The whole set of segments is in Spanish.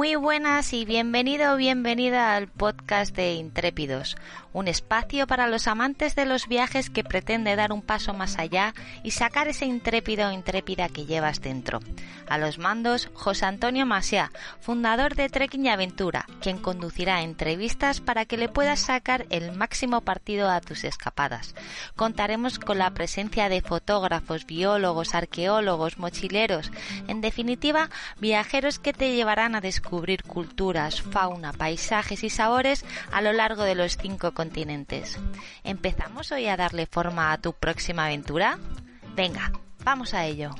Muy buenas y bienvenido o bienvenida al podcast de Intrépidos, un espacio para los amantes de los viajes que pretende dar un paso más allá y sacar ese intrépido o intrépida que llevas dentro. A los mandos, José Antonio Masiá, fundador de Trekking y Aventura, quien conducirá entrevistas para que le puedas sacar el máximo partido a tus escapadas. Contaremos con la presencia de fotógrafos, biólogos, arqueólogos, mochileros, en definitiva, viajeros que te llevarán a descubrir culturas, fauna, paisajes y sabores a lo largo de los cinco continentes. ¿Empezamos hoy a darle forma a tu próxima aventura? Venga, vamos a ello.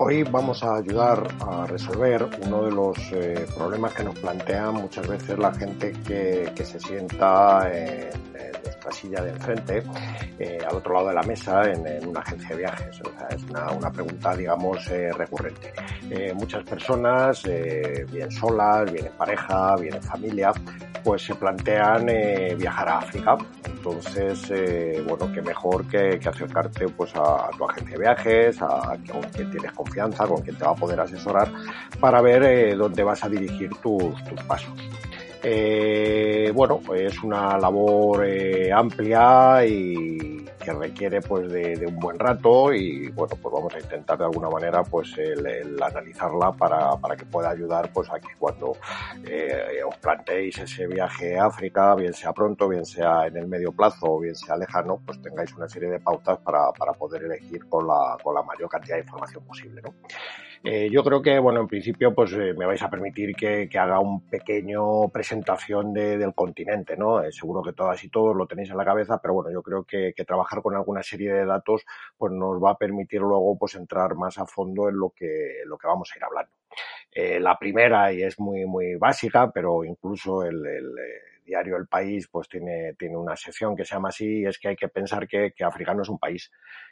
Hoy vamos a ayudar a resolver uno de los eh, problemas que nos plantea muchas veces la gente que, se sienta en, nuestra silla de enfrente, eh, al otro lado de la mesa, en, una agencia de viajes. es una, pregunta, digamos, eh, recurrente. muchas personas, bien solas, bien en pareja, bien en familia, pues se plantean viajar a África. Entonces, bueno, qué mejor que, acercarte pues a, tu agencia de viajes, a, a quien tienes confianza con quien te va a poder asesorar para ver eh, dónde vas a dirigir tus, pasos. Eh, bueno, es una labor eh, amplia y que requiere pues de, un buen rato y bueno, pues vamos a intentar de alguna manera pues el, analizarla para, para, que pueda ayudar pues a que cuando os planteéis ese viaje a África, bien sea pronto, bien sea en el medio plazo o bien sea lejano, pues tengáis una serie de pautas para, para poder elegir con la, con la mayor cantidad de información posible. ¿no? Eh, yo creo que, bueno, en principio, pues eh, me vais a permitir que, haga un pequeño presentación del continente, ¿no? Eh, seguro que todas y todos lo tenéis en la cabeza, pero bueno, yo creo que, trabajar con alguna serie de datos, pues nos va a permitir luego, pues entrar más a fondo en lo que, lo que vamos a ir hablando. la primera, y es muy, muy básica, pero incluso el, diario El País pues tiene, tiene una sección que se llama así, es que hay que pensar que, África no es un país,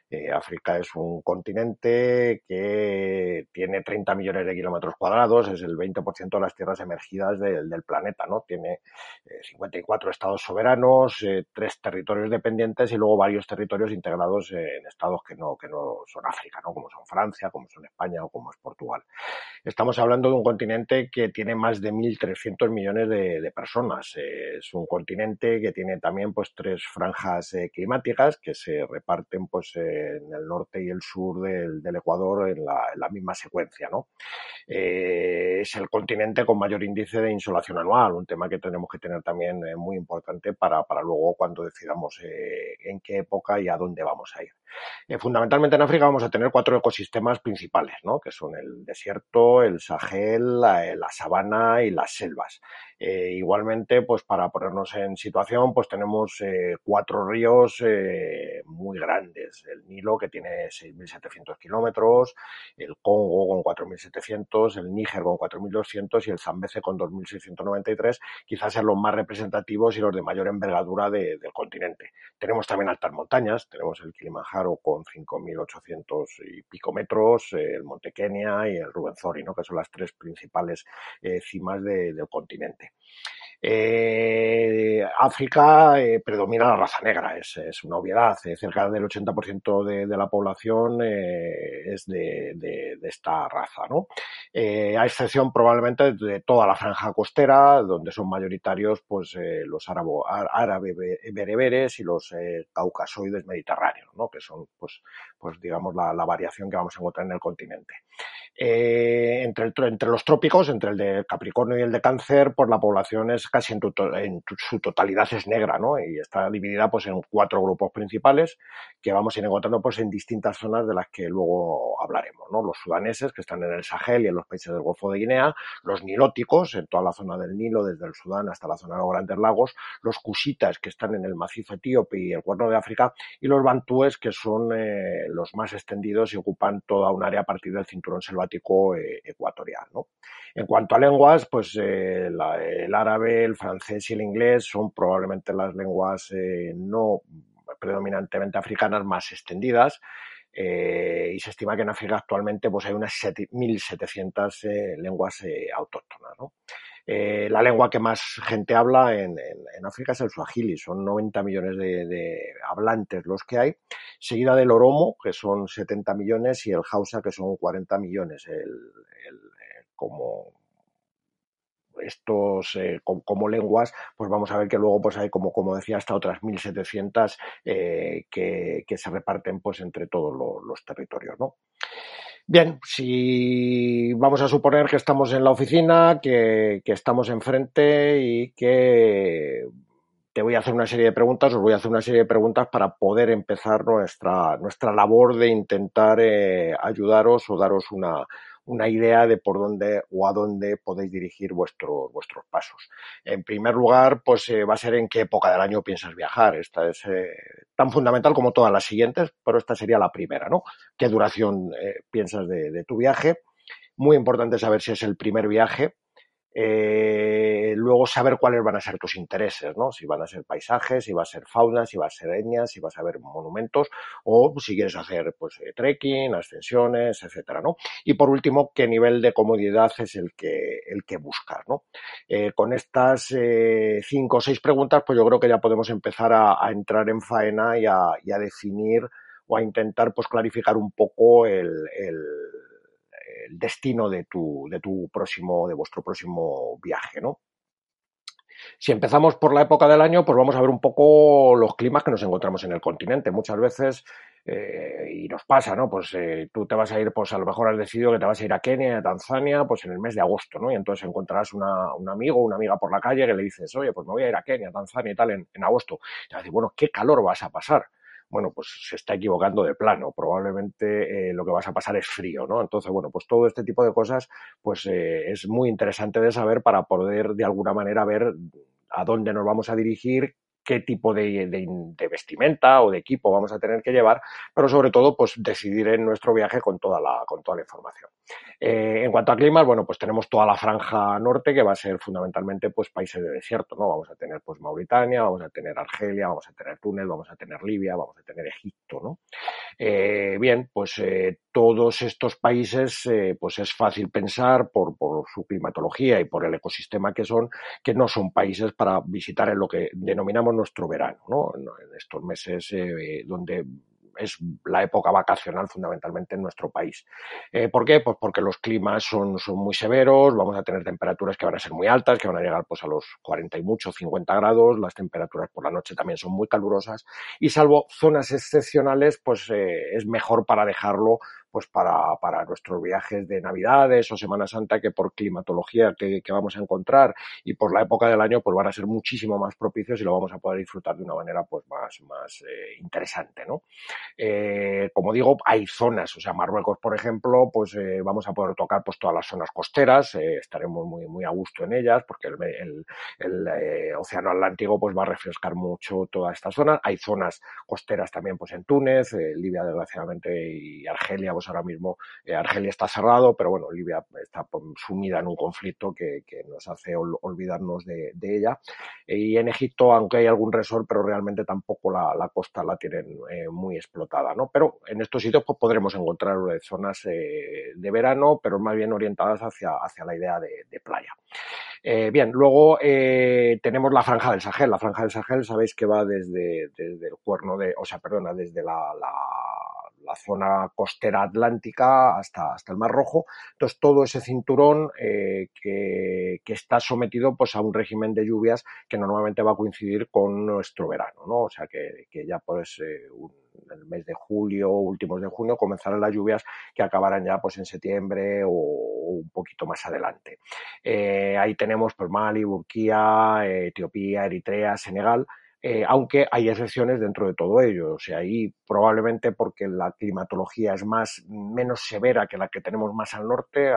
eh, África es un continente que tiene 30 millones de kilómetros cuadrados, es el 20% de las tierras emergidas del, planeta, ¿no? Tiene 54 eh, estados soberanos, eh, tres territorios dependientes y luego varios territorios integrados en estados que no, que no son África, ¿no? Como son Francia, como son España o como es Portugal. Estamos hablando de un continente que tiene más de 1.300 millones de, personas. es un continente que tiene también pues tres franjas climáticas que se reparten pues en el norte y el sur del, Ecuador en la, misma secuencia. ¿no? Eh, es el continente con mayor índice de insolación anual, un tema que tenemos que tener también eh, muy importante para, para, luego cuando decidamos eh, en qué época y a dónde vamos a ir. fundamentalmente en África vamos a tener cuatro ecosistemas principales, ¿no? que son el desierto, el Sahel, la, la sabana y las selvas. Eh, igualmente, pues para ponernos en situación, pues tenemos eh, cuatro ríos eh, muy grandes. El Nilo, que tiene 6.700 kilómetros, el Congo con 4.700, el Níger con 4.200 y el Zambeze con 2.693, quizás sean los más representativos y los de mayor envergadura del continente. Tenemos también altas montañas, tenemos el Kilimanjaro con 5.800 y pico metros, el Monte Kenia y el Rubenzori, que son las tres principales cimas del continente. Eh, África eh, predomina la raza negra, es, una obviedad. Eh, cerca del 80% de, la población es de, esta raza, ¿no? a excepción probablemente de toda la franja costera, donde son mayoritarios pues, los árabes bereberes y los caucasoides mediterráneos, ¿no? que son, pues, pues digamos, la, variación que vamos a encontrar en el continente. Entre, entre, los trópicos, entre el de Capricornio y el de Cáncer, pues la población es casi en, su totalidad es negra, ¿no? Y está dividida pues en cuatro grupos principales que vamos a ir encontrando pues en distintas zonas de las que luego hablaremos, ¿no? Los sudaneses que están en el Sahel y en los países del Golfo de Guinea, los nilóticos en toda la zona del Nilo, desde el Sudán hasta la zona de los Grandes Lagos, los cusitas que están en el macizo etíope y el Cuerno de África y los bantúes que son eh, los más extendidos y ocupan toda un área a partir del cinturón selvático eh, ecuatorial. En cuanto a lenguas, pues eh, el árabe, el francés y el inglés son probablemente las lenguas eh, no predominantemente africanas más extendidas. y se estima que en África actualmente pues, hay unas 1.700 lenguas autóctonas. Eh, la lengua que más gente habla en, África es el suajili, son 90 millones de, hablantes los que hay, seguida del oromo, que son 70 millones, y el hausa, que son 40 millones. El, como estos eh, como, lenguas, pues vamos a ver que luego pues hay como, como decía hasta otras 1700 eh, que, que, se reparten pues entre todos los territorios, ¿no? Bien, si vamos a suponer que estamos en la oficina, que, que estamos enfrente y que te voy a hacer una serie de preguntas, os voy a hacer una serie de preguntas para poder empezar nuestra, nuestra labor de intentar eh, ayudaros o daros una, una idea de por dónde o a dónde podéis dirigir vuestros pasos. En primer lugar, pues eh, va a ser en qué época del año piensas viajar. Esta es eh, tan fundamental como todas las siguientes, pero esta sería la primera, ¿no? ¿Qué duración eh, piensas de tu viaje? Muy importante saber si es el primer viaje, eh, luego saber cuáles van a ser tus intereses, ¿no? Si van a ser paisajes, si va a ser fauna, si va a ser etnias, si vas a ver monumentos o si quieres hacer pues eh, trekking, ascensiones, etcétera, ¿no? Y por último, qué nivel de comodidad es el que el que buscar, ¿no? Eh, con estas cinco o seis preguntas, pues yo creo que ya podemos empezar a, entrar en faena y a, definir o a intentar pues clarificar un poco el el destino de tu, de tu próximo, de vuestro próximo viaje, ¿no? Si empezamos por la época del año, pues vamos a ver un poco los climas que nos encontramos en el continente. Muchas veces, eh, y nos pasa, ¿no? Pues eh, tú te vas a ir, pues a lo mejor has decidido que te vas a ir a Kenia, a Tanzania, pues en el mes de agosto, ¿no? Y entonces encontrarás una, un amigo una amiga por la calle que le dices, oye, pues me voy a ir a Kenia, a Tanzania y tal en, en agosto. Y te vas a decir, bueno, ¿qué calor vas a pasar? Bueno, pues se está equivocando de plano. Probablemente eh, lo que vas a pasar es frío, ¿no? Entonces, bueno, pues todo este tipo de cosas, pues eh, es muy interesante de saber para poder de alguna manera ver a dónde nos vamos a dirigir, qué tipo de, vestimenta o de equipo vamos a tener que llevar, pero sobre todo, pues decidir en nuestro viaje con toda la, con toda la información. Eh, en cuanto a climas, bueno, pues tenemos toda la franja norte que va a ser fundamentalmente pues países de desierto, ¿no? Vamos a tener pues Mauritania, vamos a tener Argelia, vamos a tener Túnez, vamos a tener Libia, vamos a tener Egipto, ¿no? Eh, bien, pues eh, todos estos países, pues es fácil pensar por, su climatología y por el ecosistema que son, que no son países para visitar en lo que denominamos nuestro verano, ¿no? En estos meses eh, donde es la época vacacional fundamentalmente en nuestro país. Eh, ¿Por qué? Pues porque los climas son, muy severos, vamos a tener temperaturas que van a ser muy altas, que van a llegar pues a los 40 y mucho, 50 grados, las temperaturas por la noche también son muy calurosas y salvo zonas excepcionales, pues eh, es mejor para dejarlo pues para, para, nuestros viajes de Navidades o Semana Santa que por climatología que, que, vamos a encontrar y por la época del año pues van a ser muchísimo más propicios y lo vamos a poder disfrutar de una manera pues más, más eh, interesante, ¿no? Eh, como digo, hay zonas, o sea, Marruecos, por ejemplo, pues eh, vamos a poder tocar pues todas las zonas costeras, eh, estaremos muy, muy a gusto en ellas porque el, el, el eh, Océano Atlántico pues va a refrescar mucho toda esta zona. Hay zonas costeras también pues en Túnez, Libia desgraciadamente y Argelia pues ahora mismo eh, Argelia está cerrado, pero bueno, Libia está pues, sumida en un conflicto que, nos hace olvidarnos de, ella. Y en Egipto, aunque hay algún resort, pero realmente tampoco la, costa la tienen eh, muy explotada, ¿no? Pero en estos sitios pues, podremos encontrar zonas eh, de verano, pero más bien orientadas hacia, la idea de, playa. bien, luego tenemos la franja del Sahel. La franja del Sahel, sabéis que va desde, desde el cuerno de, o sea, perdona, desde la la zona costera atlántica hasta, hasta el Mar Rojo. Entonces, todo ese cinturón eh, que, que, está sometido pues, a un régimen de lluvias que normalmente va a coincidir con nuestro verano, ¿no? O sea, que, que ya pues eh, en el mes de julio, últimos de junio, comenzarán las lluvias que acabarán ya pues en septiembre o, un poquito más adelante. Eh, ahí tenemos pues Mali, Burquía, Etiopía, Eritrea, Senegal, eh, aunque hay excepciones dentro de todo ello. O sea, ahí probablemente porque la climatología es más, menos severa que la que tenemos más al norte, en,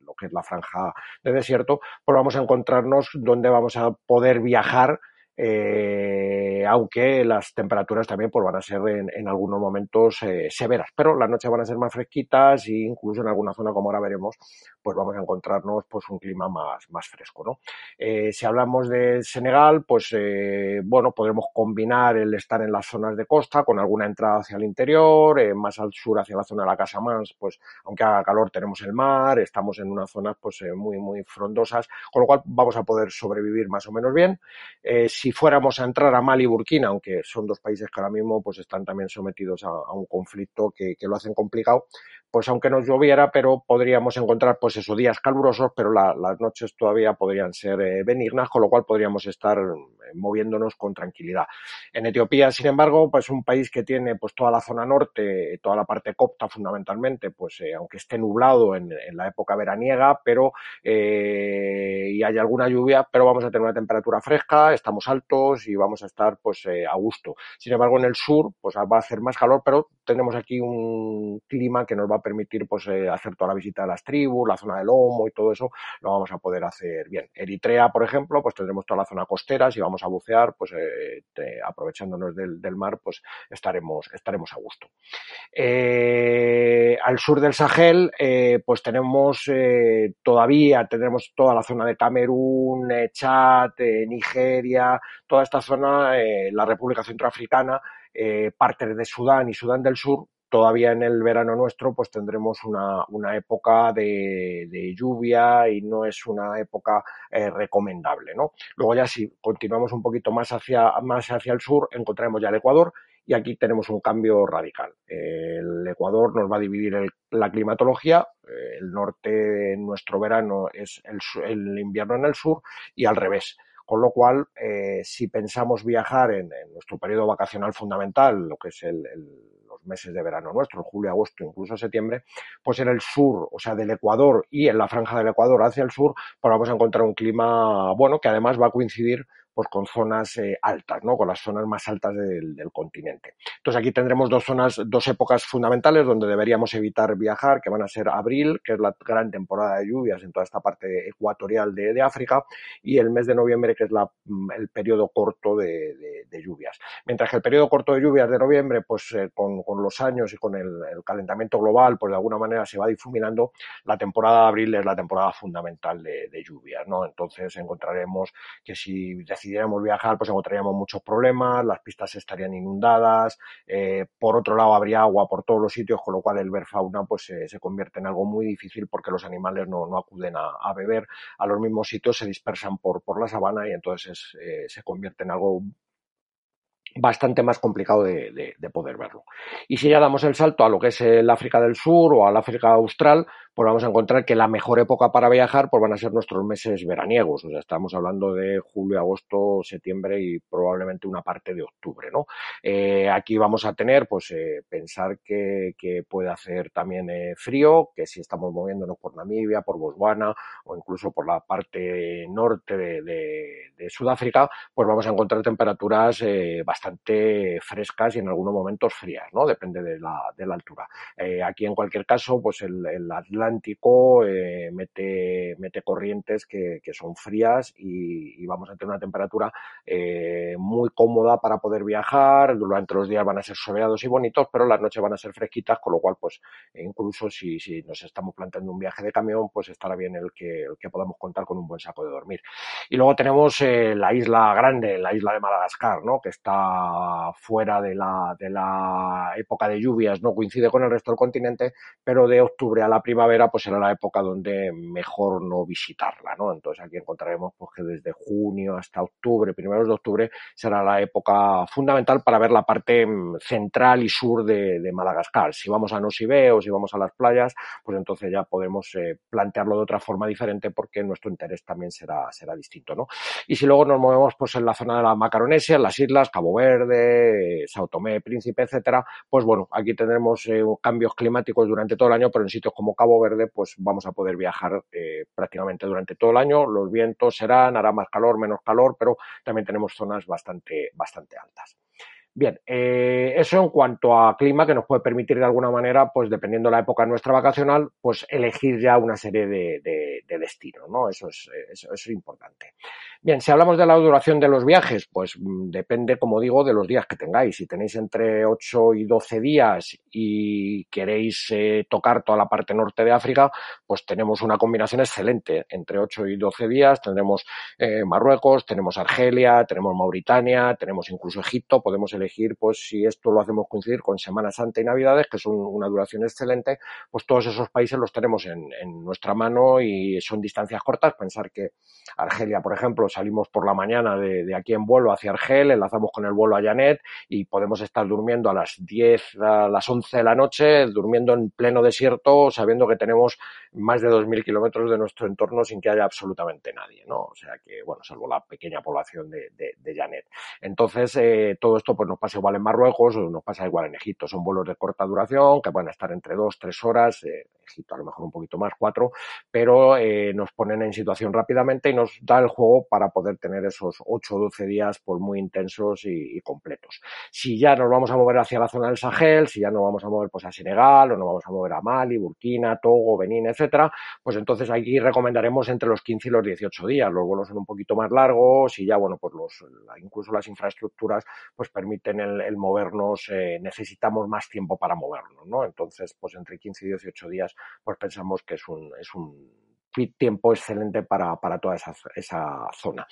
lo que es la franja de desierto, pues vamos a encontrarnos donde vamos a poder viajar eh, aunque las temperaturas también pues, van a ser en, algunos momentos eh, severas, pero las noches van a ser más fresquitas e incluso en alguna zona, como ahora veremos, pues vamos a encontrarnos pues un clima más, más fresco, ¿no? Eh, si hablamos de Senegal, pues eh, bueno, podremos combinar el estar en las zonas de costa con alguna entrada hacia el interior, eh, más al sur hacia la zona de la Casa Mans, pues aunque haga calor tenemos el mar, estamos en unas zonas pues muy, muy frondosas, con lo cual vamos a poder sobrevivir más o menos bien. si fuéramos a entrar a Mali y Burkina, aunque son dos países que ahora mismo pues están también sometidos a, un conflicto que, que lo hacen complicado, pues aunque nos lloviera, pero podríamos encontrar pues esos días calurosos, pero las noches todavía podrían ser eh, benignas, con lo cual podríamos estar eh, moviéndonos con tranquilidad. En Etiopía, sin embargo, pues un país que tiene pues toda la zona norte, toda la parte copta fundamentalmente, pues eh, aunque esté nublado en, la época veraniega, pero y hay alguna lluvia, pero vamos a tener una temperatura fresca, estamos altos y vamos a estar pues a gusto. Sin embargo, en el sur pues va a hacer más calor, pero tenemos aquí un clima que nos va a permitir pues, hacer toda la visita de las tribus, la zona del Lomo y todo eso, lo vamos a poder hacer bien. Eritrea, por ejemplo, pues tendremos toda la zona costera, si vamos a bucear, pues eh, aprovechándonos del, mar, pues estaremos, estaremos a gusto. Eh, al sur del Sahel, pues tenemos todavía, tendremos toda la zona de Camerún, Chad, Nigeria, toda esta zona, la República Centroafricana, partes de Sudán y Sudán del Sur, todavía en el verano nuestro pues tendremos una, una época de, de, lluvia y no es una época eh, recomendable, ¿no? Luego ya si continuamos un poquito más hacia, más hacia el sur encontraremos ya el Ecuador y aquí tenemos un cambio radical. El Ecuador nos va a dividir la climatología, el norte en nuestro verano es el, el invierno en el sur y al revés. Con lo cual, eh, si pensamos viajar en, nuestro periodo vacacional fundamental, lo que es el, meses de verano nuestro, julio, agosto, incluso septiembre, pues en el sur, o sea, del Ecuador y en la franja del Ecuador hacia el sur, pues vamos a encontrar un clima bueno que además va a coincidir pues con zonas eh, altas, ¿no? Con las zonas más altas del, continente. Entonces aquí tendremos dos zonas, dos épocas fundamentales donde deberíamos evitar viajar, que van a ser abril, que es la gran temporada de lluvias en toda esta parte ecuatorial de, África, y el mes de noviembre, que es la, mm, el periodo corto de, lluvias. Mientras que el periodo corto de lluvias de noviembre, pues eh, con, los años y con el, calentamiento global, pues de alguna manera se va difuminando, la temporada de abril es la temporada fundamental de, lluvias, ¿no? Entonces encontraremos que si decidiéramos viajar, pues encontraríamos muchos problemas, las pistas estarían inundadas, eh, por otro lado habría agua por todos los sitios, con lo cual el ver fauna pues se convierte en algo muy difícil porque los animales no, no acuden a, beber a los mismos sitios, se dispersan por, por la sabana y entonces eh, se convierte en algo bastante más complicado de, poder verlo. Y si ya damos el salto a lo que es el África del Sur o al África Austral, pues vamos a encontrar que la mejor época para viajar pues van a ser nuestros meses veraniegos. O sea, estamos hablando de julio, agosto, septiembre y probablemente una parte de octubre, ¿no? Eh, aquí vamos a tener, pues, eh, pensar que, que, puede hacer también eh, frío, que si estamos moviéndonos por Namibia, por Botswana o incluso por la parte norte de, de, Sudáfrica, pues vamos a encontrar temperaturas bastante frescas y en algunos momentos frías, ¿no? Depende de la, de la altura. aquí en cualquier caso, pues el, el Atlántico eh, mete, mete corrientes que, que son frías y, vamos a tener una temperatura eh, muy cómoda para poder viajar. Durante los días van a ser soleados y bonitos, pero las noches van a ser fresquitas, con lo cual, pues, incluso si, si nos estamos planteando un viaje de camión, pues estará bien el que, el que podamos contar con un buen saco de dormir. Y luego tenemos eh, la isla grande, la isla de Madagascar, ¿no? que está fuera de la, de la época de lluvias, no coincide con el resto del continente, pero de octubre a la primavera pues será la época donde mejor no visitarla, ¿no? Entonces aquí encontraremos pues que desde junio hasta octubre, primeros de octubre, será la época fundamental para ver la parte mm, central y sur de, Madagascar. Si vamos a Nosibé o si vamos a las playas, pues entonces ya podemos eh, plantearlo de otra forma diferente porque nuestro interés también será, será distinto, ¿no? Y si luego nos movemos pues en la zona de la Macaronesia, en las islas, Cabo Verde, Sao Tomé, Príncipe, etcétera, pues bueno, aquí tendremos eh, cambios climáticos durante todo el año, pero en sitios como Cabo Verde, pues vamos a poder viajar eh, prácticamente durante todo el año. Los vientos serán, hará más calor, menos calor, pero también tenemos zonas bastante, bastante altas. Bien, eh, eso en cuanto a clima que nos puede permitir de alguna manera, pues dependiendo de la época nuestra vacacional, pues elegir ya una serie de, destino, ¿no? Eso es, eso es importante. Bien, si hablamos de la duración de los viajes, pues mm, depende, como digo, de los días que tengáis. Si tenéis entre 8 y 12 días y queréis eh, tocar toda la parte norte de África, pues tenemos una combinación excelente. Entre 8 y 12 días tendremos eh, Marruecos, tenemos Argelia, tenemos Mauritania, tenemos incluso Egipto. Podemos elegir, pues si esto lo hacemos coincidir con Semana Santa y Navidades, que son una duración excelente, pues todos esos países los tenemos en, nuestra mano y son distancias cortas. Pensar que Argelia, por ejemplo, salimos por la mañana de, aquí en vuelo hacia Argel, enlazamos con el vuelo a Janet y podemos estar durmiendo a las 10, a las 11 de la noche, durmiendo en pleno desierto, sabiendo que tenemos más de 2.000 kilómetros de nuestro entorno sin que haya absolutamente nadie, ¿no? O sea que, bueno, salvo la pequeña población de, de, de Janet. Entonces, eh, todo esto pues nos pasa igual en Marruecos o nos pasa igual en Egipto. Son vuelos de corta duración que pueden estar entre 2, 3 horas, eh, Egipto a lo mejor un poquito más, 4, pero eh, nos ponen en situación rápidamente y nos da el juego para poder tener esos 8 o 12 días por muy intensos y, y, completos. Si ya nos vamos a mover hacia la zona del Sahel, si ya nos vamos a mover pues a Senegal o nos vamos a mover a Mali, Burkina, Togo, Benín, etcétera, pues entonces aquí recomendaremos entre los 15 y los 18 días. Los vuelos son un poquito más largos y ya, bueno, pues los, incluso las infraestructuras pues permiten el, el movernos, eh, necesitamos más tiempo para movernos, ¿no? Entonces, pues entre 15 y 18 días, pues pensamos que es un, es un tiempo excelente para, para toda esa, esa zona.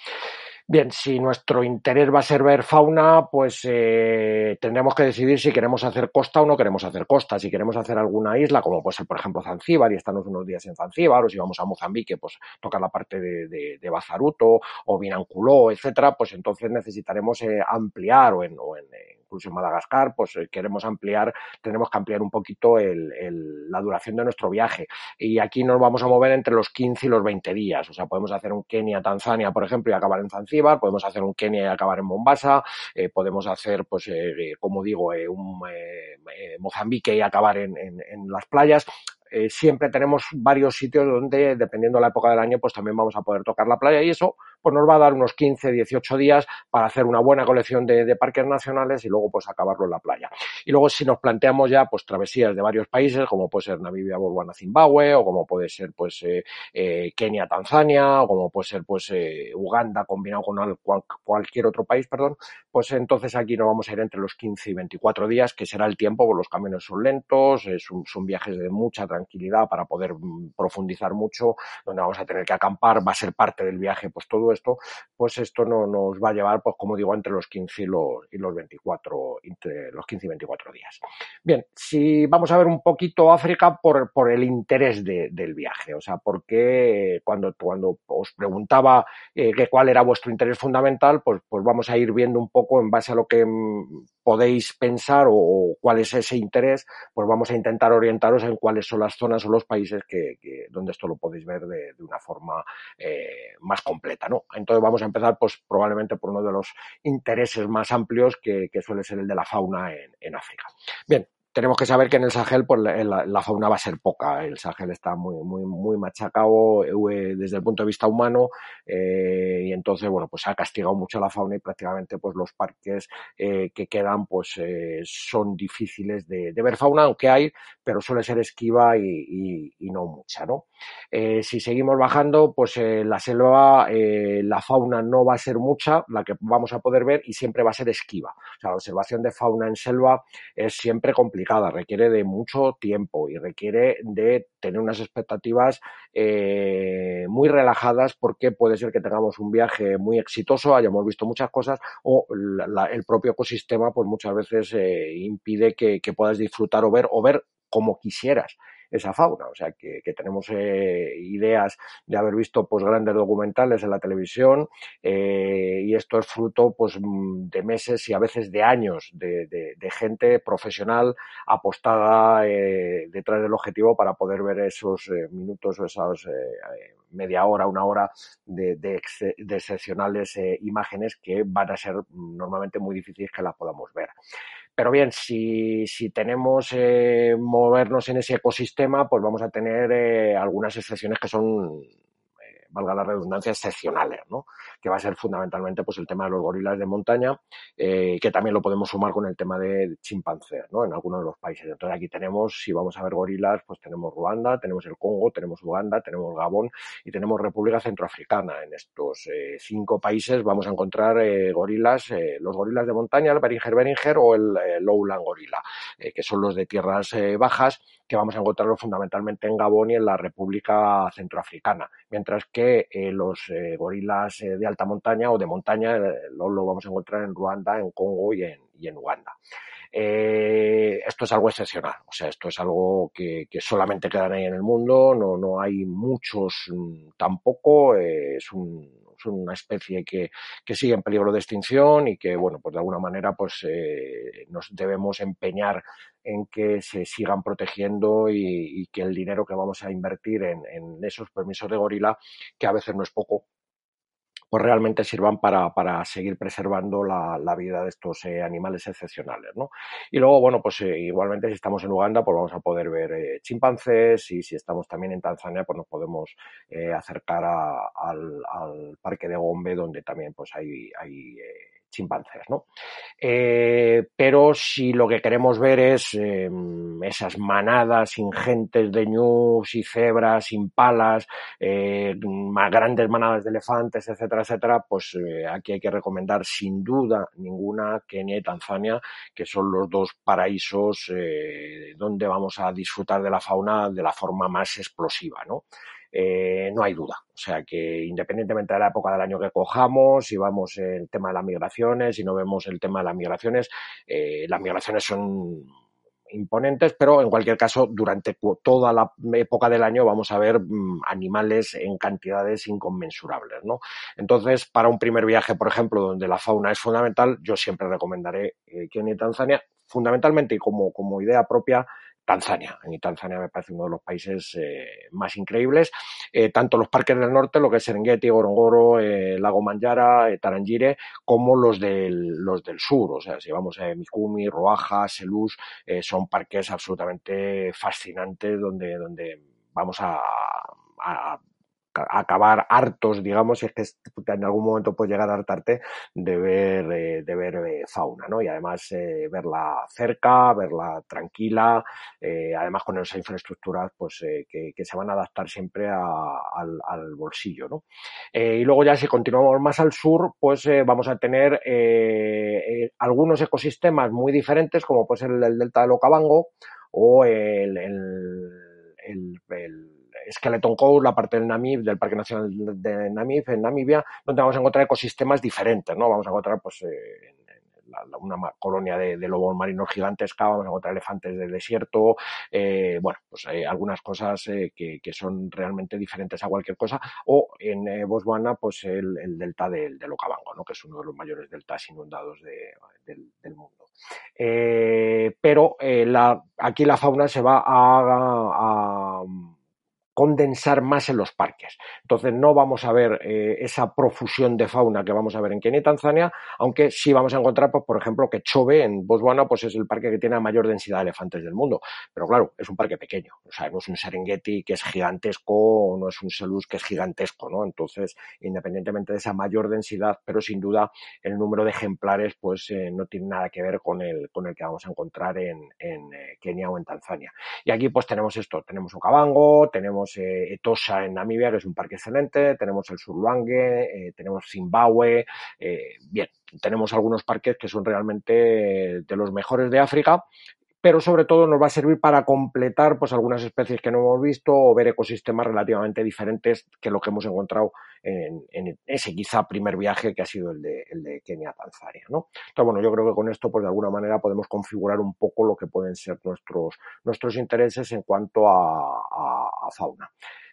Bien, si nuestro interés va a ser ver fauna, pues eh, tendremos que decidir si queremos hacer costa o no queremos hacer costa. Si queremos hacer alguna isla, como puede ser, por ejemplo, Zanzíbar, y estamos unos días en Zanzíbar, o si vamos a Mozambique, pues tocar la parte de, de, de Bazaruto o Binanculó, etcétera, pues entonces necesitaremos eh, ampliar o en, o en incluso en Madagascar, pues eh, queremos ampliar, tenemos que ampliar un poquito el, la duración de nuestro viaje. Y aquí nos vamos a mover entre los 15 y los 20 días. O sea, podemos hacer un Kenia-Tanzania, por ejemplo, y acabar en Zanzíbar, podemos hacer un Kenia y acabar en Mombasa, eh, podemos hacer, pues, eh, como digo, eh, un eh, Mozambique y acabar en, en, las playas eh, siempre tenemos varios sitios donde, dependiendo de la época del año, pues también vamos a poder tocar la playa y eso pues nos va a dar unos 15, 18 días para hacer una buena colección de, parques nacionales y luego pues acabarlo en la playa. Y luego si nos planteamos ya pues travesías de varios países, como puede ser Namibia, Botswana, Zimbabue, o como puede ser pues eh, eh, Kenia, Tanzania, o como puede ser pues eh, Uganda combinado con al, cual, cualquier otro país, perdón, pues entonces aquí nos vamos a ir entre los 15 y 24 días, que será el tiempo, pues los caminos son lentos, son viajes de mucha tranquilidad para poder mm, profundizar mucho, donde vamos a tener que acampar, va a ser parte del viaje, pues todo esto, pues esto no nos va a llevar, pues como digo, entre los 15 y los, y los 24, entre los 15 y 24 días. Bien, si vamos a ver un poquito África por, por el interés de, del viaje, o sea, porque cuando, cuando os preguntaba eh, que cuál era vuestro interés fundamental, pues, pues vamos a ir viendo un poco en base a lo que podéis pensar o, cuál es ese interés, pues vamos a intentar orientaros en cuáles son las zonas o los países que, donde esto lo podéis ver de, una forma eh, más completa, ¿no? Entonces vamos a empezar, pues probablemente por uno de los intereses más amplios que, suele ser el de la fauna en África. Bien, tenemos que saber que en el Sahel pues, la, fauna va a ser poca. El Sahel está muy, muy, muy machacado eh, desde el punto de vista humano eh, y entonces, bueno, pues ha castigado mucho la fauna y prácticamente pues los parques eh, que quedan pues son difíciles de, ver fauna, aunque hay, pero suele ser esquiva y no mucha, ¿no? Eh, si seguimos bajando, pues eh, la selva, la fauna no va a ser mucha, la que vamos a poder ver y siempre va a ser esquiva. O sea, la observación de fauna en selva es siempre complicada requiere de mucho tiempo y requiere de tener unas expectativas eh, muy relajadas porque puede ser que tengamos un viaje muy exitoso, hayamos visto muchas cosas o el propio ecosistema pues muchas veces eh, impide que, que puedas disfrutar o ver o ver como quisieras esa fauna. O sea, que, que tenemos eh, ideas de haber visto pues grandes documentales en la televisión eh, y esto es fruto pues de meses y a veces de años de, de, de gente profesional apostada eh, detrás del objetivo para poder ver esos eh, minutos o esas eh, media hora, una hora de, de, ex, de excepcionales eh, imágenes que van a ser normalmente muy difíciles que las podamos ver. Pero bien, si, si tenemos eh, movernos en ese ecosistema, pues vamos a tener eh, algunas excepciones que son valga la redundancia, excepcionales, ¿no? Que va a ser fundamentalmente pues el tema de los gorilas de montaña, eh, que también lo podemos sumar con el tema de chimpancés, ¿no? En algunos de los países. Entonces aquí tenemos, si vamos a ver gorilas, pues tenemos Ruanda, tenemos el Congo, tenemos Uganda, tenemos Gabón y tenemos República Centroafricana. En estos eh, cinco países vamos a encontrar eh, gorilas, los gorilas de montaña, el Beringer Beringer o el Lowland gorila, que son los de tierras bajas que vamos a encontrarlo fundamentalmente en Gabón y en la República Centroafricana, mientras que eh, los eh, gorilas eh, de alta montaña o de montaña lo, lo, vamos a encontrar en Ruanda, en Congo y en, y en Uganda. Esto es algo excepcional, o sea, esto es algo que, que, solamente quedan ahí en el mundo, no, no hay muchos mm, tampoco, es un, son una especie que, que, sigue en peligro de extinción y que, bueno, pues de alguna manera pues eh, nos debemos empeñar en que se sigan protegiendo y, y que el dinero que vamos a invertir en, en, esos permisos de gorila, que a veces no es poco, pues realmente sirvan para, para seguir preservando la, la, vida de estos eh, animales excepcionales, ¿no? Y luego, bueno, pues eh, igualmente si estamos en Uganda, pues vamos a poder ver eh, chimpancés y si estamos también en Tanzania, pues nos podemos eh, acercar a, al, al, parque de Gombe, donde también pues hay, hay chimpancés, ¿no? Eh, pero si lo que queremos ver es eh, esas manadas ingentes de ñus y cebras, impalas, eh, más grandes manadas de elefantes, etcétera, etcétera, pues eh, aquí hay que recomendar sin duda ninguna Kenia y Tanzania, que son los dos paraísos eh, donde vamos a disfrutar de la fauna de la forma más explosiva, ¿no? Eh, no hay duda. O sea que independientemente de la época del año que cojamos, si vamos el tema de las migraciones, si no vemos el tema de las migraciones, eh, las migraciones son imponentes, pero en cualquier caso, durante toda la época del año vamos a ver mmm, animales en cantidades inconmensurables, ¿no? Entonces, para un primer viaje, por ejemplo, donde la fauna es fundamental, yo siempre recomendaré eh, Kenia y Tanzania, fundamentalmente y como, como idea propia, Tanzania. A mí Tanzania me parece uno de los países eh, más increíbles. Eh, tanto los parques del norte, lo que es Serengeti, Gorongoro, eh, Lago Manjara, Tarangire, como los del, los del sur. O sea, si vamos a Mikumi, Roaja, Selous, son parques absolutamente fascinantes donde, donde vamos a, a acabar hartos, digamos, es que en algún momento puedes llegar a hartarte de ver, eh, de ver eh, fauna, ¿no? Y además eh, verla cerca, verla tranquila, además con esas infraestructuras pues que, se van a adaptar siempre a, al, al, bolsillo, ¿no? Y luego ya si continuamos más al sur, pues vamos a tener algunos ecosistemas muy diferentes, como puede ser el, el delta del Okavango o el, el, el, el Skeleton Coast, la parte del Namib, del Parque Nacional de Namib, en Namibia, donde vamos a encontrar ecosistemas diferentes, ¿no? Vamos a encontrar, pues, eh, una colonia de, lobos marinos gigantesca, vamos a encontrar elefantes del desierto, eh, bueno, pues hay algunas cosas eh, que, son realmente diferentes a cualquier cosa, o en eh, Botswana, pues el, el delta del, del, Okavango, ¿no? que es uno de los mayores deltas inundados de, del, mundo. Eh, pero eh, la, aquí la fauna se va a, a condensar más en los parques. Entonces no vamos a ver eh, esa profusión de fauna que vamos a ver en Kenia y Tanzania, aunque sí vamos a encontrar, pues, por ejemplo, que Chobe en Botswana pues es el parque que tiene la mayor densidad de elefantes del mundo. Pero claro, es un parque pequeño. O sea, no es un Serengeti que es gigantesco o no es un Selous que es gigantesco, ¿no? Entonces, independientemente de esa mayor densidad, pero sin duda el número de ejemplares pues eh, no tiene nada que ver con el, con el que vamos a encontrar en, en eh, Kenia o en Tanzania. Y aquí pues tenemos esto, tenemos Okavango, tenemos tenemos eh, Etosha en Namibia, que es un parque excelente, tenemos el Surluangue, eh, tenemos Zimbabue, eh, bien, tenemos algunos parques que son realmente de los mejores de África, pero sobre todo nos va a servir para completar pues algunas especies que no hemos visto o ver ecosistemas relativamente diferentes que lo que hemos encontrado en, ese quizá primer viaje que ha sido el de, Kenia Tanzania, ¿no? Entonces, bueno, yo creo que con esto pues de alguna manera podemos configurar un poco lo que pueden ser nuestros, nuestros intereses en cuanto a, a, a fauna.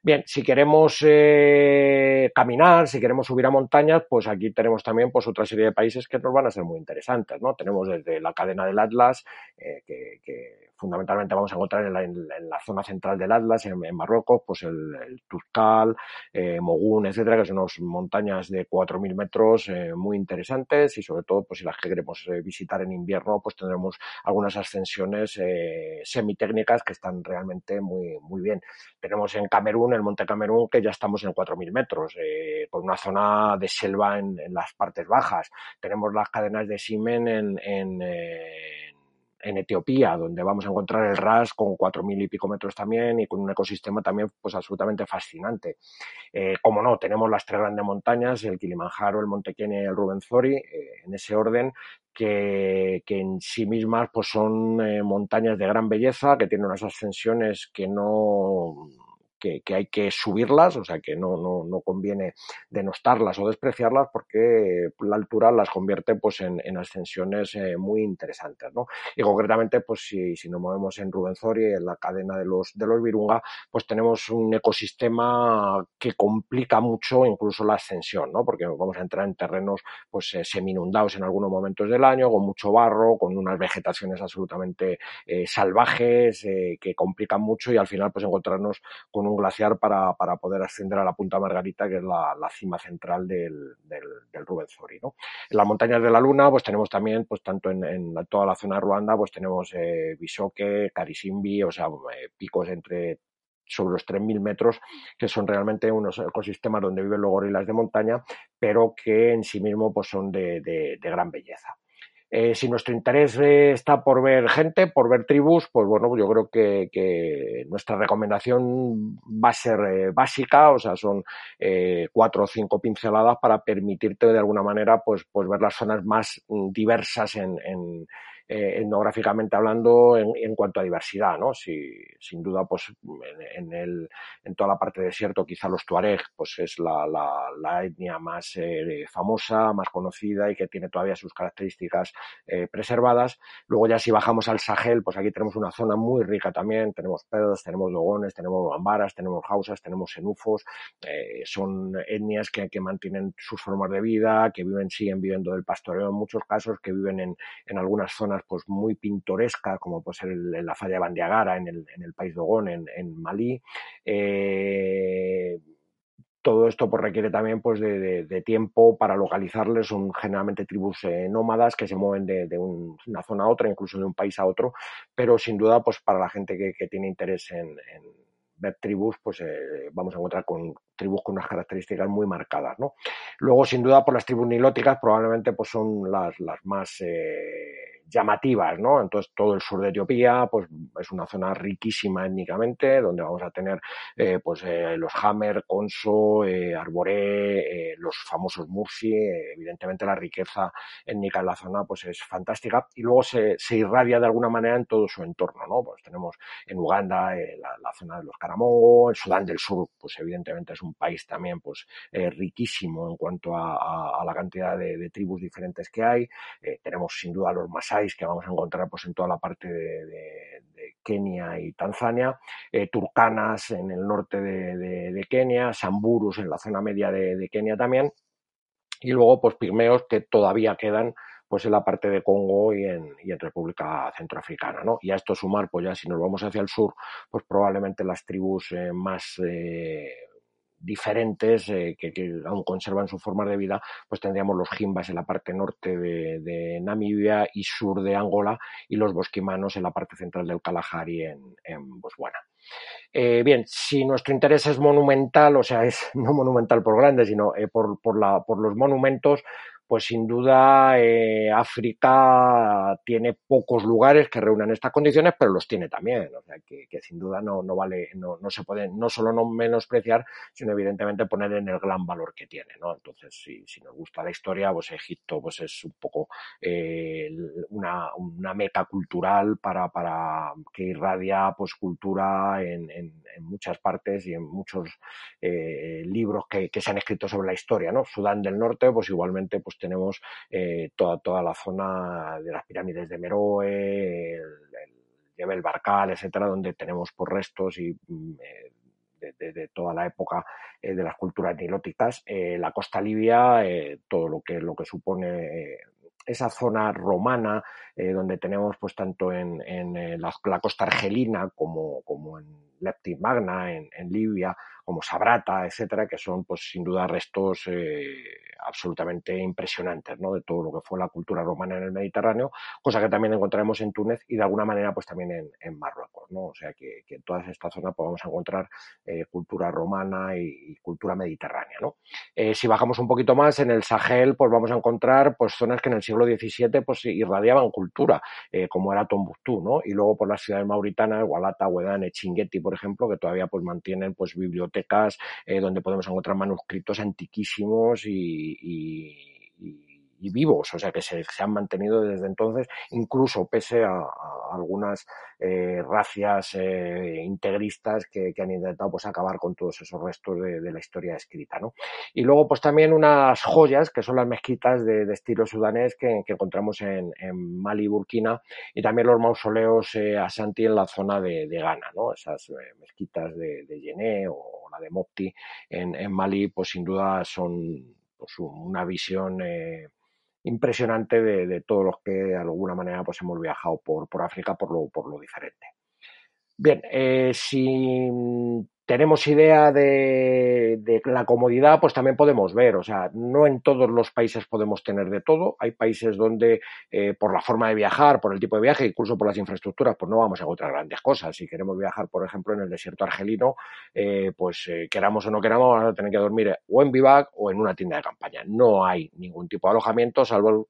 Bien, si queremos eh, caminar, si queremos subir a montañas, pues aquí tenemos también pues otra serie de países que nos van a ser muy interesantes, ¿no? Tenemos desde la cadena del Atlas, eh, que, que, fundamentalmente vamos a encontrar en la, en la zona central del Atlas, en, Marruecos, pues el, el Tuzcal, eh, Mogún, etcétera, que son unas montañas de 4.000 metros eh, muy interesantes y sobre todo, pues si las que queremos eh, visitar en invierno, pues tendremos algunas ascensiones semitécnicas que están realmente muy, muy bien. Tenemos en Camerún el Monte Camerún, que ya estamos en 4.000 metros, eh, con una zona de selva en, las partes bajas. Tenemos las cadenas de Simen en, en en Etiopía, donde vamos a encontrar el RAS con cuatro mil y pico metros también y con un ecosistema también pues absolutamente fascinante. Eh, como no, tenemos las tres grandes montañas, el Kilimanjaro, el Monte Kenia y el Rubenzori, eh, en ese orden, que, que, en sí mismas pues son eh, montañas de gran belleza, que tienen unas ascensiones que no que, hay que subirlas, o sea que no, no, no, conviene denostarlas o despreciarlas porque la altura las convierte pues en, en ascensiones eh, muy interesantes, ¿no? Y concretamente, pues si, si nos movemos en Rubenzori, en la cadena de los, de los Virunga, pues tenemos un ecosistema que complica mucho incluso la ascensión, ¿no? Porque vamos a entrar en terrenos pues eh, semi-inundados en algunos momentos del año, con mucho barro, con unas vegetaciones absolutamente eh, salvajes que complican mucho y al final pues encontrarnos con un glaciar para, para, poder ascender a la Punta Margarita, que es la, la cima central del, del, Rubenzori. ¿no? En las montañas de la Luna, pues tenemos también, pues tanto en, en toda la zona de Ruanda, pues tenemos eh, Bisoke, Karisimbi, o sea, eh, picos entre sobre los 3.000 metros, que son realmente unos ecosistemas donde viven los gorilas de montaña, pero que en sí mismo pues, son de, de gran belleza. Eh, si nuestro interés eh, está por ver gente, por ver tribus, pues bueno, yo creo que, que nuestra recomendación va a ser eh, básica, o sea, son eh, cuatro o cinco pinceladas para permitirte de alguna manera pues, pues ver las zonas más mm, diversas en, en eh, etnográficamente hablando en, cuanto a diversidad, ¿no? Si, sin duda, pues en, el, en toda la parte de desierto, quizá los tuareg, pues es la etnia más eh, famosa, más conocida y que tiene todavía sus características eh, preservadas. Luego ya si bajamos al Sahel, pues aquí tenemos una zona muy rica también, tenemos pedos, tenemos dogones, tenemos bambaras, tenemos hausas, tenemos senufos, eh, son etnias que, que mantienen sus formas de vida, que viven, siguen viviendo del pastoreo en muchos casos, que viven en, en algunas zonas pues muy pintoresca, como puede ser la falla de Bandiagara en el, en el país de en, Malí. Eh, todo esto pues, requiere también pues, de, tiempo para localizarles. Son generalmente tribus eh, nómadas que se mueven de, de un, una zona a otra, incluso de un país a otro, pero sin duda pues, para la gente que, tiene interés en, ver tribus, pues eh, vamos a encontrar con tribus con unas características muy marcadas, ¿no? Luego, sin duda, por las tribus nilóticas probablemente pues son las, las más llamativas, ¿no? Entonces todo el sur de Etiopía, pues es una zona riquísima étnicamente, donde vamos a tener eh, pues eh, los Hammer, Conso, eh, Arboré, eh, los famosos Mursi, eh, evidentemente la riqueza étnica en la zona pues es fantástica y luego se, se, irradia de alguna manera en todo su entorno, ¿no? Pues tenemos en Uganda eh, la, la, zona de los Caramongo, en Sudán del Sur, pues evidentemente es un país también pues riquísimo en cuanto a, a, a la cantidad de, de, tribus diferentes que hay, tenemos sin duda los Masai que vamos a encontrar pues, en toda la parte de, Kenia y Tanzania, eh, turcanas en el norte de, Kenia, samburus en la zona media de, Kenia también, y luego pues pigmeos que todavía quedan pues en la parte de Congo y en, y en República Centroafricana, ¿no? Y a esto sumar, pues ya si nos vamos hacia el sur, pues probablemente las tribus eh, más eh, diferentes eh, que, que, aún conservan su forma de vida, pues tendríamos los jimbas en la parte norte de, de, Namibia y sur de Angola y los bosquimanos en la parte central del Kalahari en, en Botswana. Eh, bien, si nuestro interés es monumental, o sea, es no monumental por grande, sino eh, por, por, la, por los monumentos, pues sin duda eh, África tiene pocos lugares que reúnan estas condiciones, pero los tiene también, o sea que, que sin duda no, no vale, no, no, se puede no solo no menospreciar, sino evidentemente poner en el gran valor que tiene, ¿no? Entonces, si, si nos gusta la historia, pues Egipto pues es un poco eh, una, una meca cultural para, para que irradia pues cultura en, en, en muchas partes y en muchos eh, libros que, que se han escrito sobre la historia, ¿no? Sudán del Norte, pues igualmente pues tenemos eh, toda, toda la zona de las pirámides de Meroe, el, el Barkal, etcétera, donde tenemos por restos y mm, eh, de, toda la época eh, de las culturas nilóticas, la costa libia, todo lo que, lo que supone esa zona romana, donde tenemos pues tanto en, en la, la, costa argelina como, como en Lepti Magna, en, en, Libia, como Sabrata, etcétera, que son pues sin duda restos absolutamente impresionantes, ¿no? De todo lo que fue la cultura romana en el Mediterráneo, cosa que también encontraremos en Túnez y de alguna manera pues también en, Marruecos, ¿no? O sea que, en toda esta zona podemos encontrar cultura romana y, cultura mediterránea, ¿no? si bajamos un poquito más en el Sahel, pues vamos a encontrar pues zonas que en el siglo XVII pues irradiaban cultura, como era Tombuctú, ¿no? Y luego por las ciudades mauritanas, Gualata, Huedane, Chinguetti, por ejemplo, que todavía pues mantienen pues bibliotecas donde podemos encontrar manuscritos antiquísimos y y vivos, o sea que se, han mantenido desde entonces, incluso pese a, algunas eh, racias eh, integristas que, han intentado pues acabar con todos esos restos de, la historia escrita, ¿no? Y luego pues también unas joyas que son las mezquitas de, estilo sudanés que, encontramos en, Mali y Burkina y también los mausoleos eh, Asanti en la zona de, Ghana, ¿no? Esas eh, mezquitas de, de Yené o la de Mopti en, en Mali pues sin duda son pues, una visión eh, impresionante de, todos los que de alguna manera pues hemos viajado por, África por lo, por lo diferente. Bien, eh, si tenemos idea de, la comodidad, pues también podemos ver, o sea, no en todos los países podemos tener de todo. Hay países donde, eh, por la forma de viajar, por el tipo de viaje, incluso por las infraestructuras, pues no vamos a encontrar grandes cosas. Si queremos viajar, por ejemplo, en el desierto argelino, eh, pues eh, queramos o no queramos, vamos a tener que dormir o en bivac o en una tienda de campaña. No hay ningún tipo de alojamiento, salvo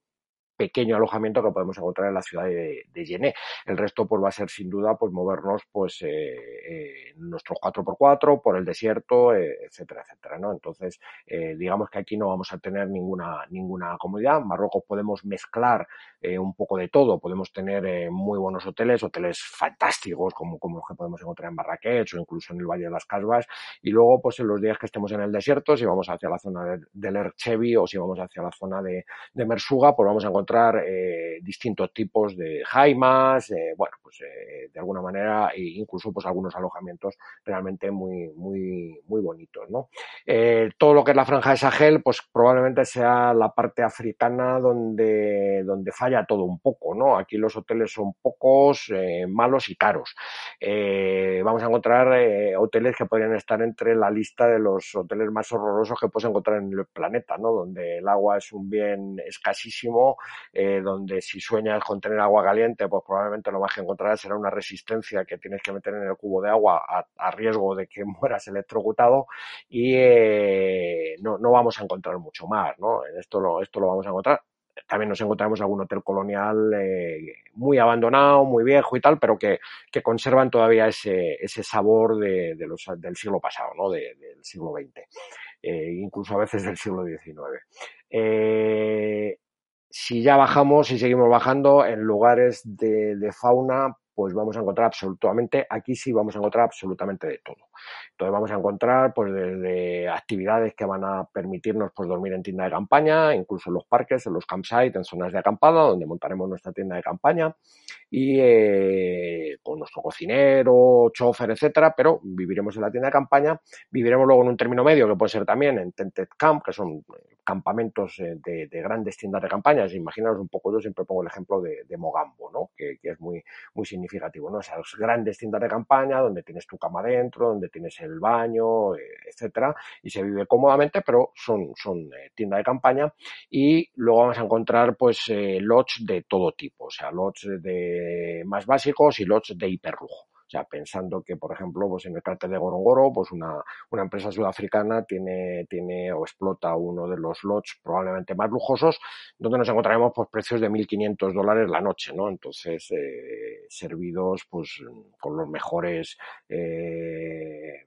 pequeño alojamiento que podemos encontrar en la ciudad de, de Yené. El resto pues va a ser sin duda pues movernos pues eh, eh, nuestros 4x4 por el desierto, eh, etcétera, etcétera, ¿no? Entonces, eh, digamos que aquí no vamos a tener ninguna ninguna comodidad. En Marruecos podemos mezclar eh, un poco de todo, podemos tener muy buenos hoteles, hoteles fantásticos como, como los que podemos encontrar en Marrakech o incluso en el Valle de las Casbas y luego pues en los días que estemos en el desierto, si vamos hacia la zona de, del Erchevi o si vamos hacia la zona de, de Mersuga, pues vamos a encontrar encontrar eh, distintos tipos de jaimas, eh, bueno, pues eh, de alguna manera, e incluso pues algunos alojamientos realmente muy, muy, muy bonitos, ¿no? Todo lo que es la franja de Sahel, pues probablemente sea la parte africana donde, donde falla todo un poco, ¿no? Aquí los hoteles son pocos, malos y caros. Vamos a encontrar hoteles que podrían estar entre la lista de los hoteles más horrorosos que puedes encontrar en el planeta, ¿no? Donde el agua es un bien escasísimo, eh, donde si sueñas con tener agua caliente, pues probablemente lo más que encontrarás será una resistencia que tienes que meter en el cubo de agua a, riesgo de que mueras electrocutado y eh, no, no vamos a encontrar mucho más, ¿no? Esto lo, esto lo vamos a encontrar también nos encontramos algún hotel colonial eh, muy abandonado, muy viejo y tal, pero que, que conservan todavía ese, ese sabor de, de los, del siglo pasado, ¿no? De, del siglo XX, eh, incluso a veces del siglo XIX. Eh, si ya bajamos y seguimos bajando en lugares de, fauna, pues vamos a encontrar absolutamente, aquí sí vamos a encontrar absolutamente de todo. Entonces vamos a encontrar pues desde actividades que van a permitirnos pues dormir en tienda de campaña, incluso en los parques, en los campsites, en zonas de acampada, donde montaremos nuestra tienda de campaña y eh, con nuestro cocinero, chofer, etcétera, pero viviremos en la tienda de campaña, viviremos luego en un término medio que puede ser también en tented camp, que son campamentos eh, de, de grandes tiendas de campaña. Imaginaos un poco, yo siempre pongo el ejemplo de, Mogambo, ¿no? que, es muy, muy significativo ¿no? Esas grandes tiendas de campaña donde tienes tu cama dentro, donde tienes el baño, eh, etcétera, y se vive cómodamente, pero son, son eh, tiendas de campaña y luego vamos a encontrar pues eh, lots de todo tipo, o sea, lots de más básicos y lots de hiperlujo. O sea, pensando que, por ejemplo, pues en el cártel de Gorongoro, pues una, una empresa sudafricana tiene, tiene o explota uno de los lots probablemente más lujosos, donde nos encontraremos pues precios de 1.500 dólares la noche, ¿no? Entonces, eh, servidos pues con los mejores eh,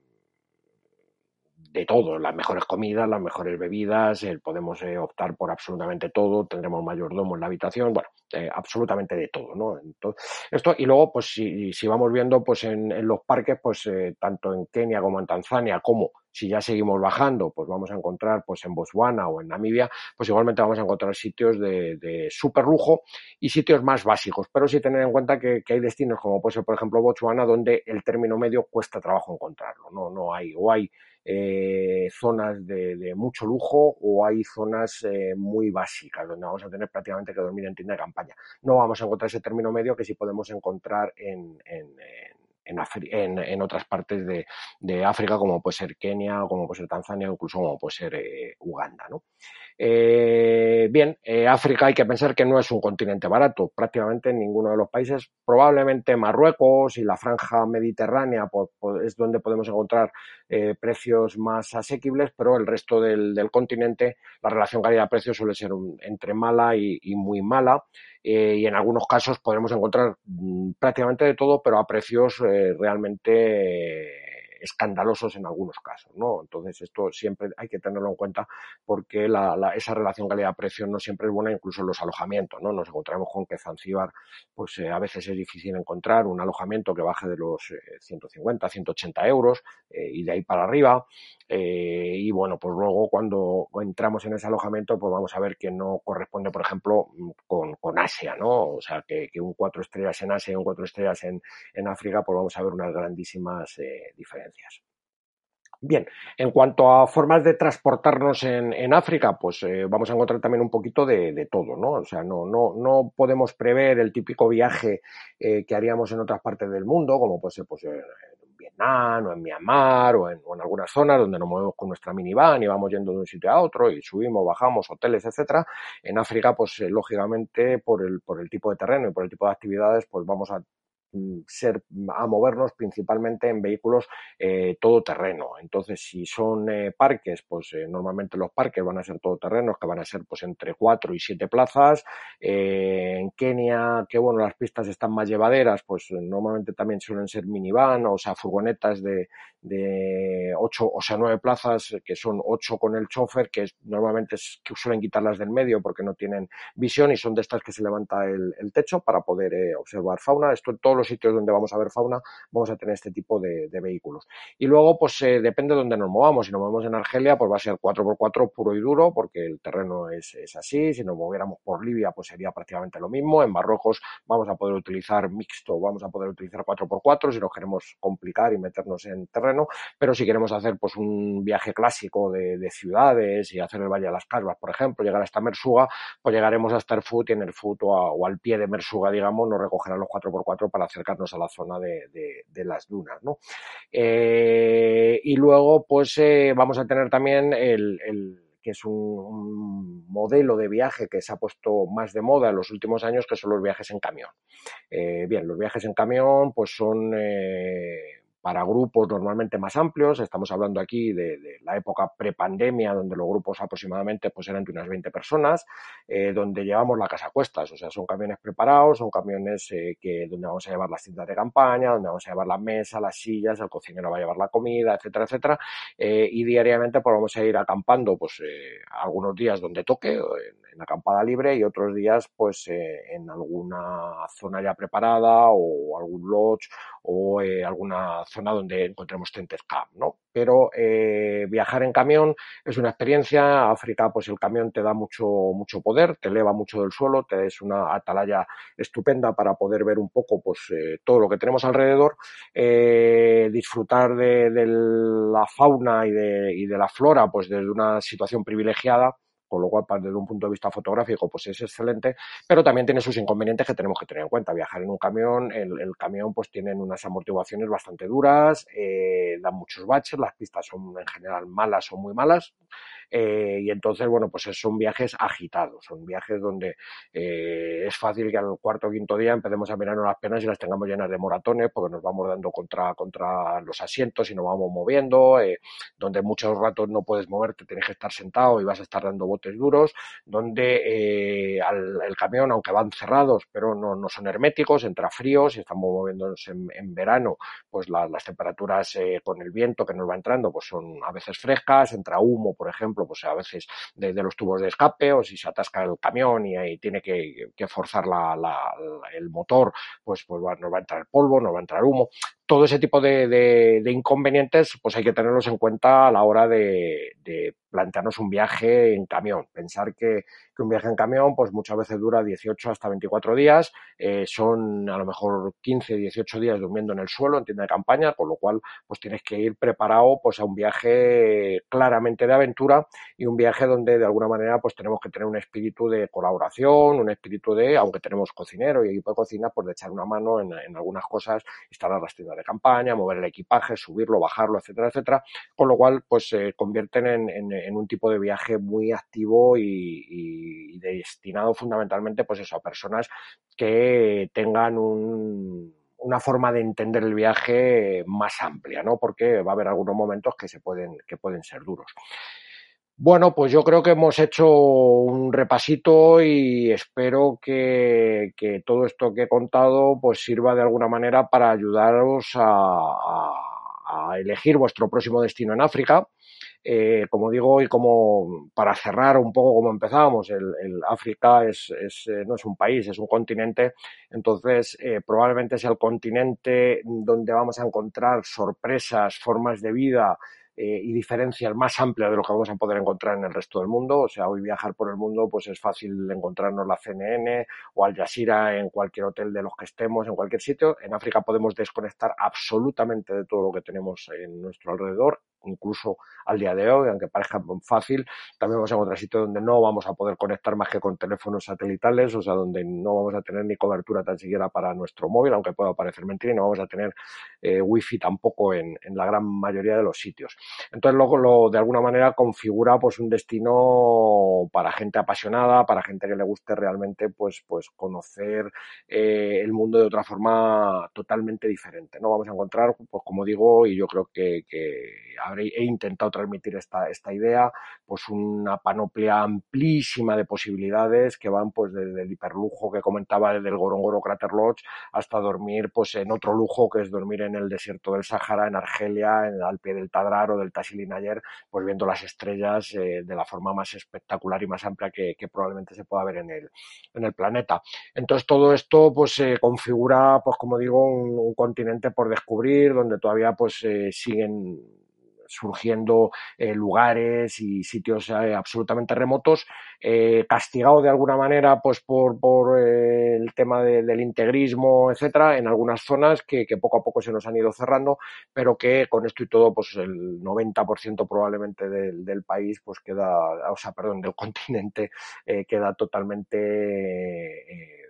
de todo, las mejores comidas, las mejores bebidas, eh, podemos eh, optar por absolutamente todo, tendremos mayordomo en la habitación, bueno, eh, absolutamente de todo, ¿no? Entonces, esto, y luego, pues si, si vamos viendo, pues en, en los parques, pues tanto en Kenia como en Tanzania, como si ya seguimos bajando, pues vamos a encontrar, pues en Botswana o en Namibia, pues igualmente vamos a encontrar sitios de, de super lujo y sitios más básicos, pero sí tener en cuenta que, que hay destinos como puede ser, por ejemplo, Botswana, donde el término medio cuesta trabajo encontrarlo, no, no hay, o hay eh, zonas de, de, mucho lujo o hay zonas eh, muy básicas donde vamos a tener prácticamente que dormir en tienda de campaña. No vamos a encontrar ese término medio que sí podemos encontrar en, en, en, en, en otras partes de, de, África, como puede ser Kenia, como puede ser Tanzania, incluso como puede ser eh, Uganda. ¿no? Eh, bien, eh, África hay que pensar que no es un continente barato, prácticamente en ninguno de los países, probablemente Marruecos y la franja mediterránea es donde podemos encontrar eh, precios más asequibles, pero el resto del, continente la relación calidad-precio suele ser entre mala y, muy mala. y en algunos casos podremos encontrar mm, prácticamente de todo, pero a precios realmente escandalosos en algunos casos, ¿no? Entonces esto siempre hay que tenerlo en cuenta porque esa relación calidad-precio no siempre es buena, incluso en los alojamientos, ¿no? Nos encontramos con que Zanzíbar, pues eh, a veces es difícil encontrar un alojamiento que baje de los 150, eh, 180 euros eh, y de ahí para arriba. y bueno, pues luego cuando entramos en ese alojamiento, pues vamos a ver que no corresponde, por ejemplo, con, con Asia, ¿no? O sea, que, un cuatro estrellas en Asia y un cuatro estrellas en África, pues vamos a ver unas grandísimas diferencias. Bien, en cuanto a formas de transportarnos en, África, pues eh, vamos a encontrar también un poquito de, todo, ¿no? O sea, no, no, no podemos prever el típico viaje eh, que haríamos en otras partes del mundo, como puede ser pues, en Vietnam o en Myanmar o en, algunas zonas donde nos movemos con nuestra minivan y vamos yendo de un sitio a otro y subimos, bajamos, hoteles, etcétera. En África, pues eh, lógicamente por el, por el tipo de terreno y por el tipo de actividades, pues vamos a ser a movernos principalmente en vehículos eh, todoterreno. Entonces, si son eh, parques, pues eh, normalmente los parques van a ser todoterrenos, que van a ser pues entre cuatro y siete plazas. en Kenia, que bueno, las pistas están más llevaderas, pues normalmente también suelen ser minivan, o sea, furgonetas de, de ocho, o sea, nueve plazas, que son ocho con el chofer, que normalmente suelen quitarlas del medio porque no tienen visión y son de estas que se levanta el, el techo para poder observar fauna. Esto en todos sitios donde vamos a ver fauna, vamos a tener este tipo de, vehículos. Y luego, pues eh, depende de dónde nos movamos. Si nos movemos en Argelia, pues va a ser 4x4 puro y duro, porque el terreno es, así. Si nos moviéramos por Libia, pues sería prácticamente lo mismo. En Marruecos vamos a poder utilizar mixto, vamos a poder utilizar 4x4 si nos queremos complicar y meternos en terreno. Pero si queremos hacer pues un viaje clásico de, ciudades y hacer el Valle de las Casbas, por ejemplo, llegar hasta Mersuga, pues llegaremos hasta el y en el Foot o, al pie de Mersuga, digamos, nos recogerán los 4x4 para acercarnos a la zona de, las dunas, ¿no? Eh, y luego, pues eh, vamos a tener también el, que es un, modelo de viaje que se ha puesto más de moda en los últimos años, que son los viajes en camión. Eh, bien, los viajes en camión, pues son para grupos normalmente más amplios. Estamos hablando aquí de, la época prepandemia, donde los grupos aproximadamente pues eran de unas 20 personas, eh, donde llevamos la casa a cuestas. O sea, son camiones preparados, son camiones eh, que, donde vamos a llevar las tiendas de campaña, donde vamos a llevar la mesa, las sillas, el cocinero va a llevar la comida, etcétera, etcétera. Eh, y diariamente pues vamos a ir acampando pues algunos días donde toque, en, acampada libre, y otros días pues en alguna zona ya preparada o algún lodge o alguna zona donde encontremos tentes camp, ¿no? Pero eh, viajar en camión es una experiencia. África, pues el camión te da mucho, mucho poder, te eleva mucho del suelo, te es una atalaya estupenda para poder ver un poco, pues eh, todo lo que tenemos alrededor, eh, disfrutar de, de, la fauna y de, y de la flora, pues desde una situación privilegiada con lo cual desde un punto de vista fotográfico pues es excelente, pero también tiene sus inconvenientes que tenemos que tener en cuenta. Viajar en un camión, el, camión pues tienen unas amortiguaciones bastante duras, eh, dan muchos baches, las pistas son en general malas o muy malas, eh, y entonces, bueno, pues son viajes agitados, son viajes donde eh, es fácil que al cuarto o quinto día empecemos a mirarnos las penas y las tengamos llenas de moratones porque nos vamos dando contra, contra los asientos y nos vamos moviendo, eh, donde muchos ratos no puedes moverte, tienes que estar sentado y vas a estar dando botes duros, donde el camión, aunque van cerrados, pero no, no son herméticos, entra frío, si estamos moviéndonos en, verano, pues las temperaturas con el viento que nos va entrando, pues son a veces frescas, entra humo, por ejemplo, pues a veces desde los tubos de escape o si se atasca el camión y ahí tiene que, forzar el motor, pues, pues nos va a entrar polvo, nos va a entrar humo todo ese tipo de, inconvenientes pues hay que tenerlos en cuenta a la hora de, plantearnos un viaje en camión. Pensar que, un viaje en camión pues muchas veces dura 18 hasta 24 días, eh, son a lo mejor 15, 18 días durmiendo en el suelo en tienda de campaña, con lo cual pues tienes que ir preparado pues a un viaje claramente de aventura y un viaje donde de alguna manera pues tenemos que tener un espíritu de colaboración, un espíritu de, aunque tenemos cocinero y equipo de cocina, pues de echar una mano en, algunas cosas y estar a la campaña, mover el equipaje, subirlo, bajarlo, etcétera, etcétera, con lo cual pues se convierten en, un tipo de viaje muy activo y, destinado fundamentalmente pues a personas que tengan una forma de entender el viaje más amplia, ¿no? Porque va a haber algunos momentos que se pueden, que pueden ser duros. Bueno, pues yo creo que hemos hecho un repasito y espero que, todo esto que he contado pues sirva de alguna manera para ayudaros a, elegir vuestro próximo destino en África. Eh, como digo, y como para cerrar un poco como empezábamos, el, África es, eh, no es un país, es un continente, entonces eh, probablemente es el continente donde vamos a encontrar sorpresas, formas de vida, eh, y diferencias más amplias de lo que vamos a poder encontrar en el resto del mundo. O sea, hoy viajar por el mundo pues es fácil encontrarnos la CNN o Al Jazeera en cualquier hotel de los que estemos, en cualquier sitio. En África podemos desconectar absolutamente de todo lo que tenemos en nuestro alrededor incluso al día de hoy, aunque parezca fácil, también vamos a encontrar sitios donde no vamos a poder conectar más que con teléfonos satelitales, o sea, donde no vamos a tener ni cobertura tan siquiera para nuestro móvil, aunque pueda parecer mentira, y no vamos a tener eh, wifi tampoco en, la gran mayoría de los sitios. Entonces, luego lo, de alguna manera configura pues un destino para gente apasionada, para gente que le guste realmente pues, pues conocer eh, el mundo de otra forma totalmente diferente. No vamos a encontrar, pues como digo, y yo creo que, que he intentado transmitir esta, idea, pues una panoplia amplísima de posibilidades que van pues desde el hiperlujo que comentaba desde el Gorongoro Crater Lodge hasta dormir pues en otro lujo que es dormir en el desierto del Sahara, en Argelia, al pie del Tadrar o del Tasilinayer, pues viendo las estrellas eh, de la forma más espectacular y más amplia que, probablemente se pueda ver en el, en el planeta. Entonces todo esto pues se configura pues como digo un, continente por descubrir donde todavía pues eh, siguen surgiendo eh, lugares y sitios eh, absolutamente remotos, eh, castigado de alguna manera pues por, por el tema del integrismo, etcétera, en algunas zonas que, poco a poco se nos han ido cerrando, pero que con esto y todo, pues el 90% probablemente del, del, país, pues queda, o sea, perdón, del continente queda totalmente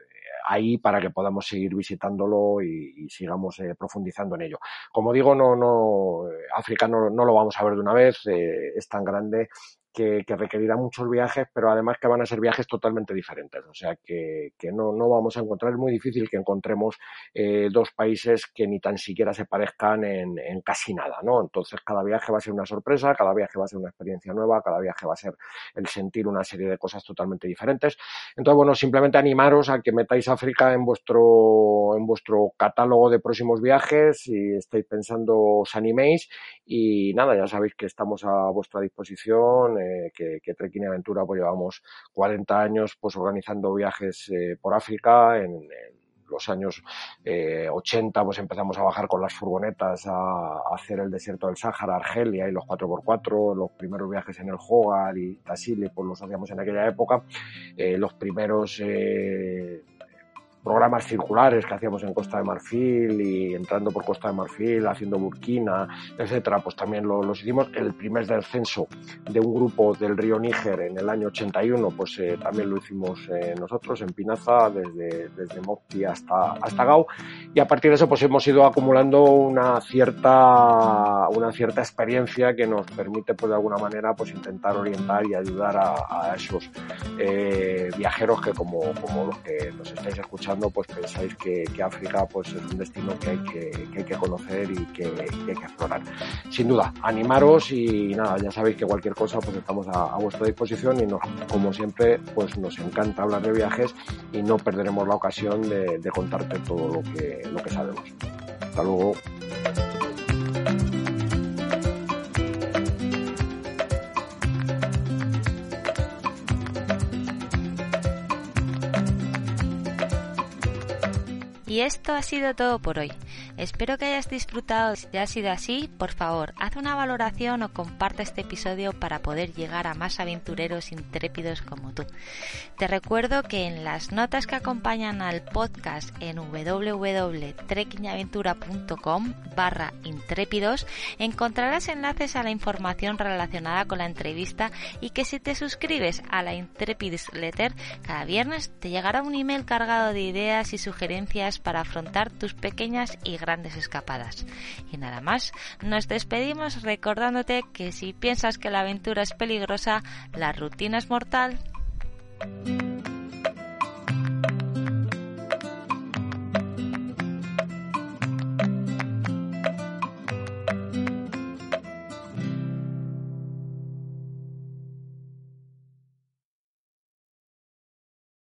ahí para que podamos seguir visitándolo y, sigamos eh, profundizando en ello. Como digo, no, no, África no, no, lo vamos a ver de una vez, eh, es tan grande que, que, requerirá muchos viajes, pero además que van a ser viajes totalmente diferentes. O sea que, que no, no, vamos a encontrar, es muy difícil que encontremos eh, dos países que ni tan siquiera se parezcan en, en, casi nada, ¿no? Entonces cada viaje va a ser una sorpresa, cada viaje va a ser una experiencia nueva, cada viaje va a ser el sentir una serie de cosas totalmente diferentes. Entonces, bueno, simplemente animaros a que metáis África en vuestro, en vuestro catálogo de próximos viajes y estáis pensando, os animéis y nada, ya sabéis que estamos a vuestra disposición eh, que, que Trekking y Aventura pues llevamos 40 años pues organizando viajes eh, por África. En, los años eh, 80 pues empezamos a bajar con las furgonetas a, hacer el desierto del Sáhara, Argelia y los 4x4, los primeros viajes en el Hogar y Tassili pues los hacíamos en aquella época, eh, los primeros eh, programas circulares que hacíamos en Costa de Marfil y entrando por Costa de Marfil, haciendo Burkina, etcétera, pues también lo, los hicimos. El primer descenso de un grupo del río Níger en el año 81, pues eh, también lo hicimos eh, nosotros en Pinaza, desde, desde Mopti hasta, hasta Gao. Y a partir de eso, pues hemos ido acumulando una cierta, una cierta experiencia que nos permite, pues de alguna manera, pues intentar orientar y ayudar a, a esos eh, viajeros que como, como los que nos estáis escuchando pues pensáis que, África pues es un destino que hay que, hay que conocer y que, hay que explorar. Sin duda, animaros y nada, ya sabéis que cualquier cosa pues estamos a, vuestra disposición y como siempre pues nos encanta hablar de viajes y no perderemos la ocasión de, de contarte todo lo que, lo que sabemos. Hasta luego. Y esto ha sido todo por hoy. Espero que hayas disfrutado. Si ha sido así, por favor, haz una valoración o comparte este episodio para poder llegar a más aventureros intrépidos como tú. Te recuerdo que en las notas que acompañan al podcast en www.trekkingaventura.com barra intrépidos encontrarás enlaces a la información relacionada con la entrevista y que si te suscribes a la Intrepid's Letter cada viernes te llegará un email cargado de ideas y sugerencias para afrontar tus pequeñas y grandes grandes escapadas. Y nada más, nos despedimos recordándote que si piensas que la aventura es peligrosa, la rutina es mortal.